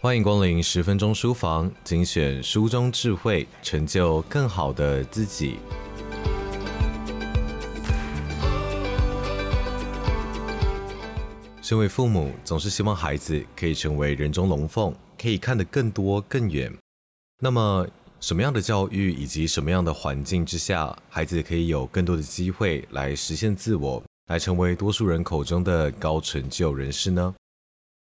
欢迎光临十分钟书房，精选书中智慧，成就更好的自己。身为父母，总是希望孩子可以成为人中龙凤，可以看得更多更远。那么，什么样的教育以及什么样的环境之下，孩子可以有更多的机会来实现自我，来成为多数人口中的高成就人士呢？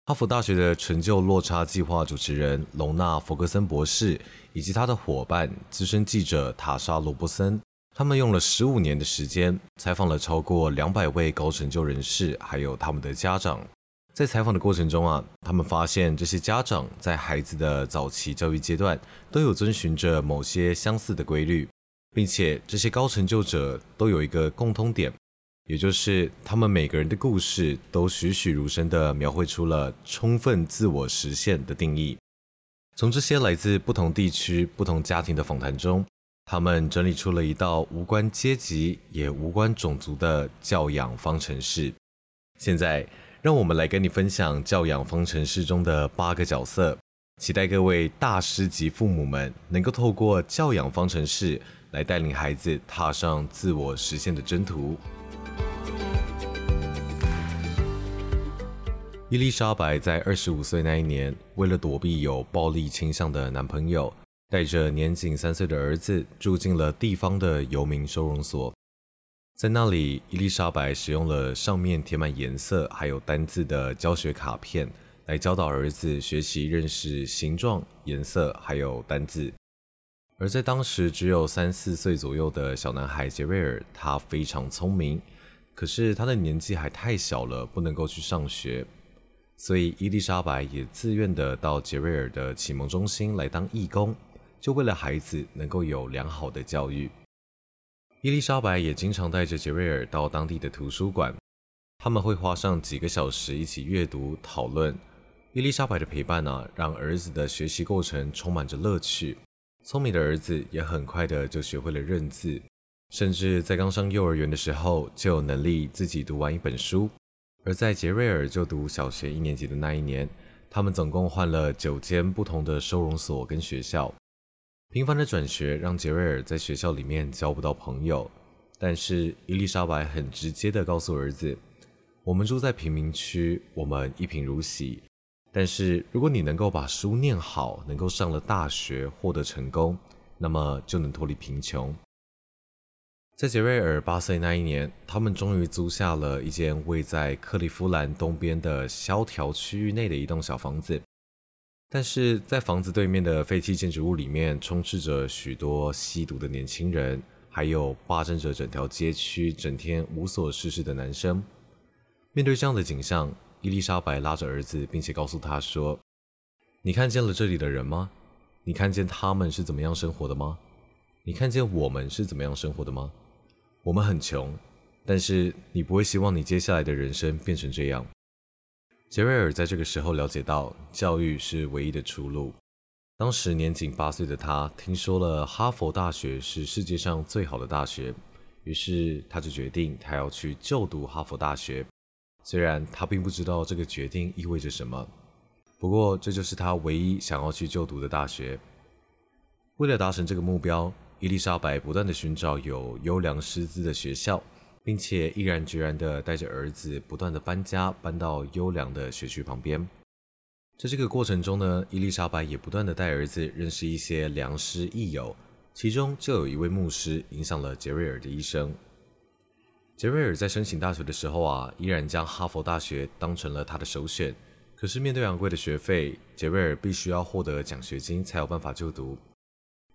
哈佛大学的成就落差计划主持人隆纳·弗格森博士以及他的伙伴资深记者塔莎·罗伯森，他们用了十五年的时间，采访了超过两百位高成就人士，还有他们的家长。在采访的过程中啊，他们发现这些家长在孩子的早期教育阶段都有遵循着某些相似的规律，并且这些高成就者都有一个共通点。也就是他们每个人的故事都栩栩如生地描绘出了充分自我实现的定义。从这些来自不同地区、不同家庭的访谈中，他们整理出了一道无关阶级也无关种族的教养方程式。现在，让我们来跟你分享教养方程式中的八个角色，期待各位大师级父母们能够透过教养方程式来带领孩子踏上自我实现的征途。伊丽莎白在二十五岁那一年，为了躲避有暴力倾向的男朋友，带着年仅三岁的儿子住进了地方的游民收容所。在那里，伊丽莎白使用了上面填满颜色还有单字的教学卡片，来教导儿子学习认识形状、颜色还有单字。而在当时只有三四岁左右的小男孩杰瑞尔，他非常聪明，可是他的年纪还太小了，不能够去上学。所以，伊丽莎白也自愿地到杰瑞尔的启蒙中心来当义工，就为了孩子能够有良好的教育。伊丽莎白也经常带着杰瑞尔到当地的图书馆，他们会花上几个小时一起阅读讨论。伊丽莎白的陪伴呢、让儿子的学习过程充满着乐趣。聪明的儿子也很快的就学会了认字，甚至在刚上幼儿园的时候就有能力自己读完一本书。而在杰瑞尔就读小学一年级的那一年，他们总共换了九间不同的收容所跟学校。频繁的转学让杰瑞尔在学校里面交不到朋友，但是伊丽莎白很直接地告诉儿子：“我们住在贫民区，我们一贫如洗。但是如果你能够把书念好，能够上了大学，获得成功，那么就能脱离贫穷。”在杰瑞尔八岁那一年，他们终于租下了一间位在克利夫兰东边的萧条区域内的一栋小房子。但是在房子对面的废弃建筑物里面，充斥着许多吸毒的年轻人，还有霸占着整条街区、整天无所事事的男生。面对这样的景象，伊丽莎白拉着儿子，并且告诉他说：“你看见了这里的人吗？你看见他们是怎么样生活的吗？你看见我们是怎么样生活的吗？”我们很穷，但是你不会希望你接下来的人生变成这样。杰瑞尔在这个时候了解到，教育是唯一的出路。当时年仅八岁的他，听说了哈佛大学是世界上最好的大学，于是他就决定他要去就读哈佛大学。虽然他并不知道这个决定意味着什么，不过这就是他唯一想要去就读的大学。为了达成这个目标，伊丽莎白不断地寻找有优良师资的学校，并且毅然决然地带着儿子不断地搬家，搬到优良的学区旁边。在这个过程中呢，伊丽莎白也不断地带儿子认识一些良师益友，其中就有一位牧师影响了杰瑞尔的一生。杰瑞尔在申请大学的时候啊，依然将哈佛大学当成了他的首选。可是面对昂贵的学费，杰瑞尔必须要获得奖学金才有办法就读。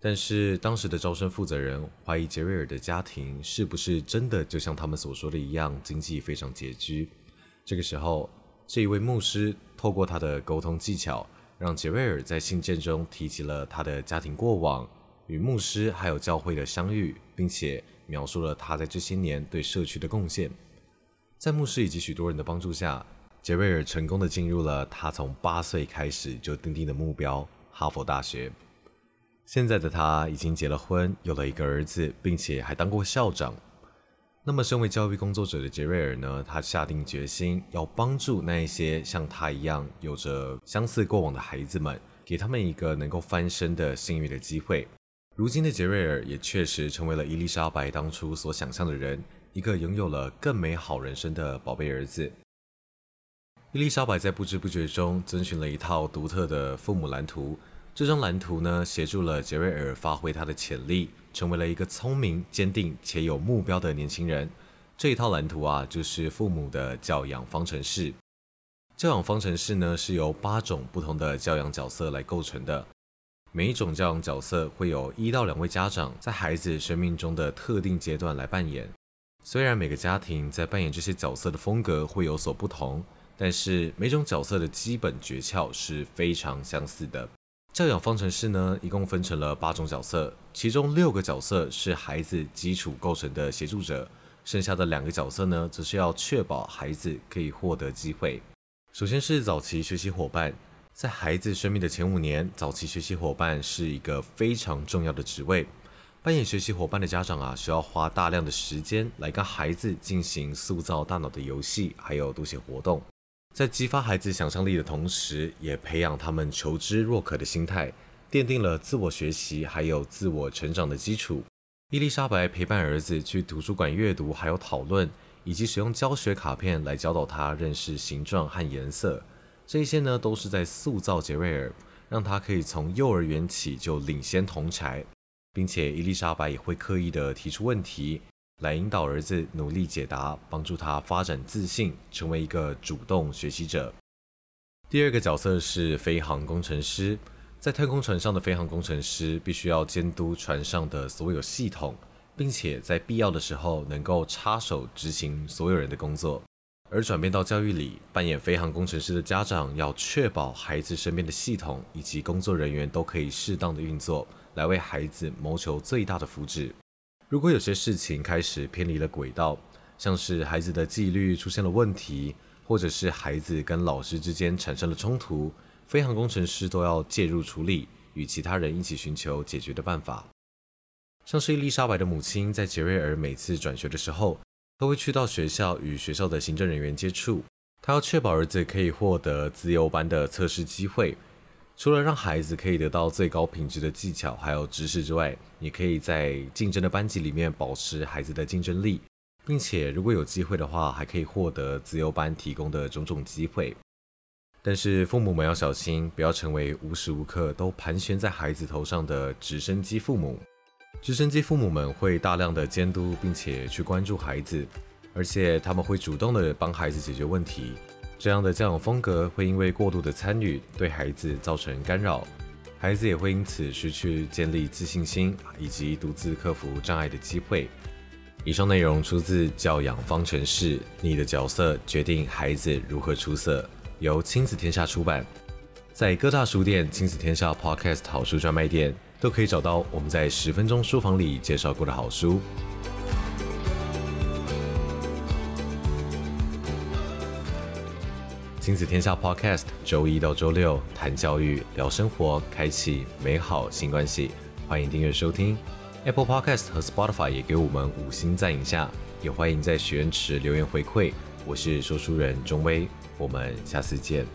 但是当时的招生负责人怀疑杰瑞尔的家庭是不是真的就像他们所说的一样，经济非常拮据。这个时候，这一位牧师透过他的沟通技巧，让杰瑞尔在信件中提起了他的家庭过往、与牧师还有教会的相遇，并且描述了他在这些年对社区的贡献。在牧师以及许多人的帮助下，杰瑞尔成功的进入了他从八岁开始就订定的目标——哈佛大学。现在的他已经结了婚，有了一个儿子，并且还当过校长。那么，身为教育工作者的杰瑞尔呢，他下定决心要帮助那一些像他一样有着相似过往的孩子们，给他们一个能够翻身的幸运的机会。如今的杰瑞尔也确实成为了伊丽莎白当初所想象的人，一个拥有了更美好人生的宝贝儿子。伊丽莎白在不知不觉中遵循了一套独特的父母蓝图。这张蓝图呢，协助了杰瑞尔发挥他的潜力，成为了一个聪明、坚定且有目标的年轻人。这一套蓝图啊，就是父母的教养方程式。教养方程式呢，是由八种不同的教养角色来构成的。每一种教养角色会有一到两位家长在孩子生命中的特定阶段来扮演。虽然每个家庭在扮演这些角色的风格会有所不同。但是每种角色的基本诀窍是非常相似的。教养方程式呢，一共分成了八种角色，其中六个角色是孩子基础构成的协助者，剩下的两个角色呢，则是要确保孩子可以获得机会。首先是早期学习伙伴，在孩子生命的前五年，早期学习伙伴是一个非常重要的职位。扮演学习伙伴的家长啊，需要花大量的时间来跟孩子进行塑造大脑的游戏，还有读写活动。在激发孩子想象力的同时，也培养他们求知若渴的心态，奠定了自我学习还有自我成长的基础。伊丽莎白陪伴儿子去图书馆阅读，还有讨论，以及使用教学卡片来教导他认识形状和颜色。这些呢，都是在塑造杰瑞尔，让他可以从幼儿园起就领先同侪，并且伊丽莎白也会刻意的提出问题。来引导儿子努力解答，帮助他发展自信，成为一个主动学习者。第二个角色是飞航工程师，在太空船上的飞航工程师必须要监督船上的所有系统，并且在必要的时候能够插手执行所有人的工作。而转变到教育里，扮演飞航工程师的家长要确保孩子身边的系统以及工作人员都可以适当的运作，来为孩子谋求最大的福祉。如果有些事情开始偏离了轨道，像是孩子的纪律出现了问题，或者是孩子跟老师之间产生了冲突，飞航工程师都要介入处理，与其他人一起寻求解决的办法。像是伊丽莎白的母亲在杰瑞尔每次转学的时候，都会去到学校与学校的行政人员接触，她要确保儿子可以获得自由班的测试机会。除了让孩子可以得到最高品质的技巧还有知识之外，也可以在竞争的班级里面保持孩子的竞争力，并且如果有机会的话，还可以获得自由班提供的种种机会。但是父母们要小心，不要成为无时无刻都盘旋在孩子头上的直升机父母。直升机父母们会大量的监督，并且去关注孩子，而且他们会主动的帮孩子解决问题。这样的教养风格会因为过度的参与对孩子造成干扰，孩子也会因此失去建立自信心以及独自克服障碍的机会。以上内容出自《教养方程式》，你的角色决定孩子如何出色，由亲子天下出版。在各大书店、亲子天下 Podcast 好书专卖店都可以找到我们在十分钟书房里介绍过的好书。亲子天下 Podcast，周一到周六谈教育、聊生活，开启美好新关系。欢迎订阅收听 Apple Podcast 和 Spotify，也给我们五星赞一下。也欢迎在许愿池留言回馈。我是说书人钟威，我们下次见。